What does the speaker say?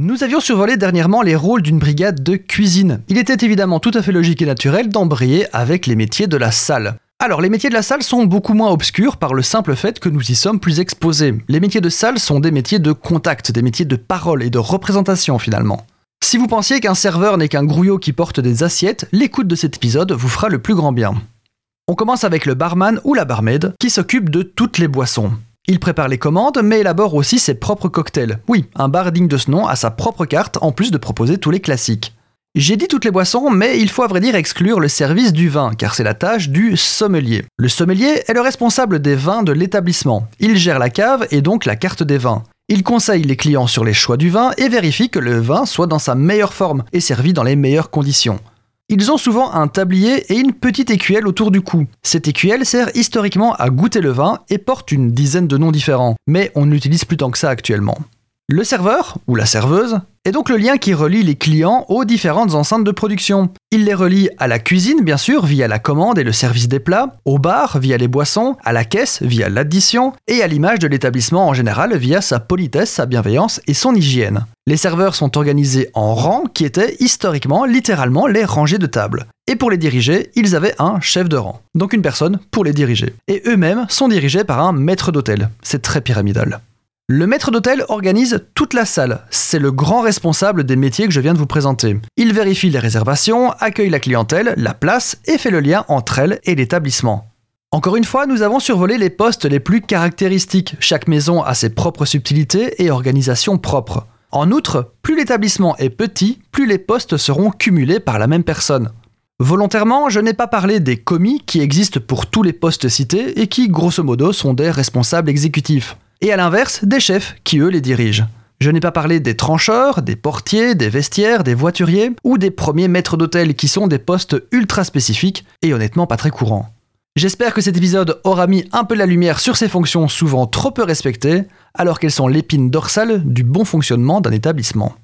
Nous avions survolé dernièrement les rôles d'une brigade de cuisine. Il était évidemment tout à fait logique et naturel d'embrayer avec les métiers de la salle. Alors, les métiers de la salle sont beaucoup moins obscurs par le simple fait que nous y sommes plus exposés. Les métiers de salle sont des métiers de contact, des métiers de parole et de représentation finalement. Si vous pensiez qu'un serveur n'est qu'un grouillot qui porte des assiettes, l'écoute de cet épisode vous fera le plus grand bien. On commence avec le barman ou la barmaid qui s'occupe de toutes les boissons. Il prépare les commandes mais élabore aussi ses propres cocktails. Oui, un bar digne de ce nom a sa propre carte en plus de proposer tous les classiques. J'ai dit toutes les boissons, mais il faut à vrai dire exclure le service du vin, car c'est la tâche du sommelier. Le sommelier est le responsable des vins de l'établissement. Il gère la cave et donc la carte des vins. Il conseille les clients sur les choix du vin et vérifie que le vin soit dans sa meilleure forme et servi dans les meilleures conditions. Ils ont souvent un tablier et une petite écuelle autour du cou. Cette écuelle sert historiquement à goûter le vin et porte une dizaine de noms différents, mais on n'utilise plus tant que ça actuellement. Le serveur, ou la serveuse, est donc le lien qui relie les clients aux différentes enceintes de production. Il les relie à la cuisine, bien sûr, via la commande et le service des plats, au bar, via les boissons, à la caisse, via l'addition, et à l'image de l'établissement en général, via sa politesse, sa bienveillance et son hygiène. Les serveurs sont organisés en rangs qui étaient historiquement littéralement les rangées de tables. Et pour les diriger, ils avaient un chef de rang, donc une personne pour les diriger. Et eux-mêmes sont dirigés par un maître d'hôtel. C'est très pyramidal. Le maître d'hôtel organise toute la salle. C'est le grand responsable des métiers que je viens de vous présenter. Il vérifie les réservations, accueille la clientèle, la place et fait le lien entre elle et l'établissement. Encore une fois, nous avons survolé les postes les plus caractéristiques. Chaque maison a ses propres subtilités et organisations propres. En outre, plus l'établissement est petit, plus les postes seront cumulés par la même personne. Volontairement, je n'ai pas parlé des commis qui existent pour tous les postes cités et qui, grosso modo, sont des responsables exécutifs et à l'inverse des chefs qui eux les dirigent. Je n'ai pas parlé des trancheurs, des portiers, des vestiaires, des voituriers ou des premiers maîtres d'hôtel qui sont des postes ultra spécifiques et honnêtement pas très courants. J'espère que cet épisode aura mis un peu la lumière sur ces fonctions souvent trop peu respectées, alors qu'elles sont l'épine dorsale du bon fonctionnement d'un établissement.